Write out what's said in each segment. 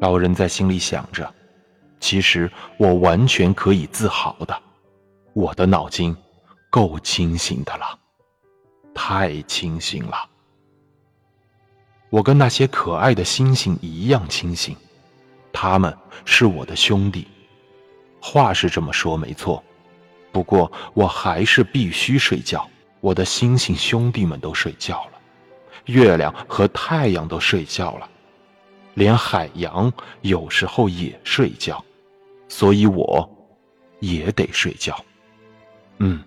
老人在心里想着：“其实我完全可以自豪的，我的脑筋够清醒的了，太清醒了。我跟那些可爱的星星一样清醒，他们是我的兄弟。话是这么说没错，不过我还是必须睡觉。我的星星兄弟们都睡觉了，月亮和太阳都睡觉了。”连海洋有时候也睡觉，所以我也得睡觉。嗯，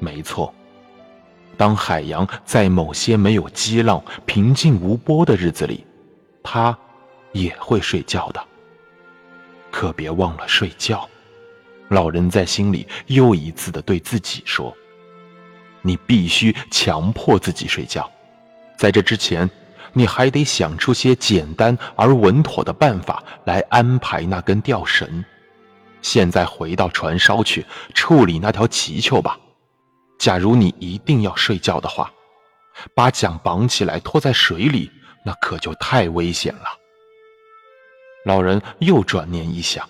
没错。当海洋在某些没有激浪、平静无波的日子里，它也会睡觉的。可别忘了睡觉。老人在心里又一次的对自己说：“你必须强迫自己睡觉。”在这之前。你还得想出些简单而稳妥的办法来安排那根吊绳。现在回到船梢去处理那条鳍鳅吧。假如你一定要睡觉的话，把桨绑起来拖在水里，那可就太危险了。老人又转念一想，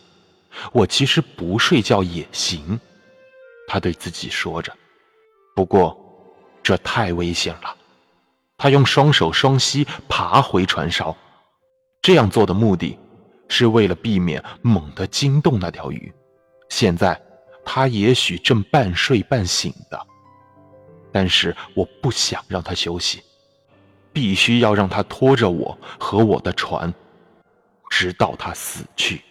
我其实不睡觉也行，他对自己说着。不过，这太危险了。他用双手双膝爬回船梢，这样做的目的，是为了避免猛地惊动那条鱼。现在，他也许正半睡半醒的，但是我不想让他休息，必须要让他拖着我和我的船，直到他死去。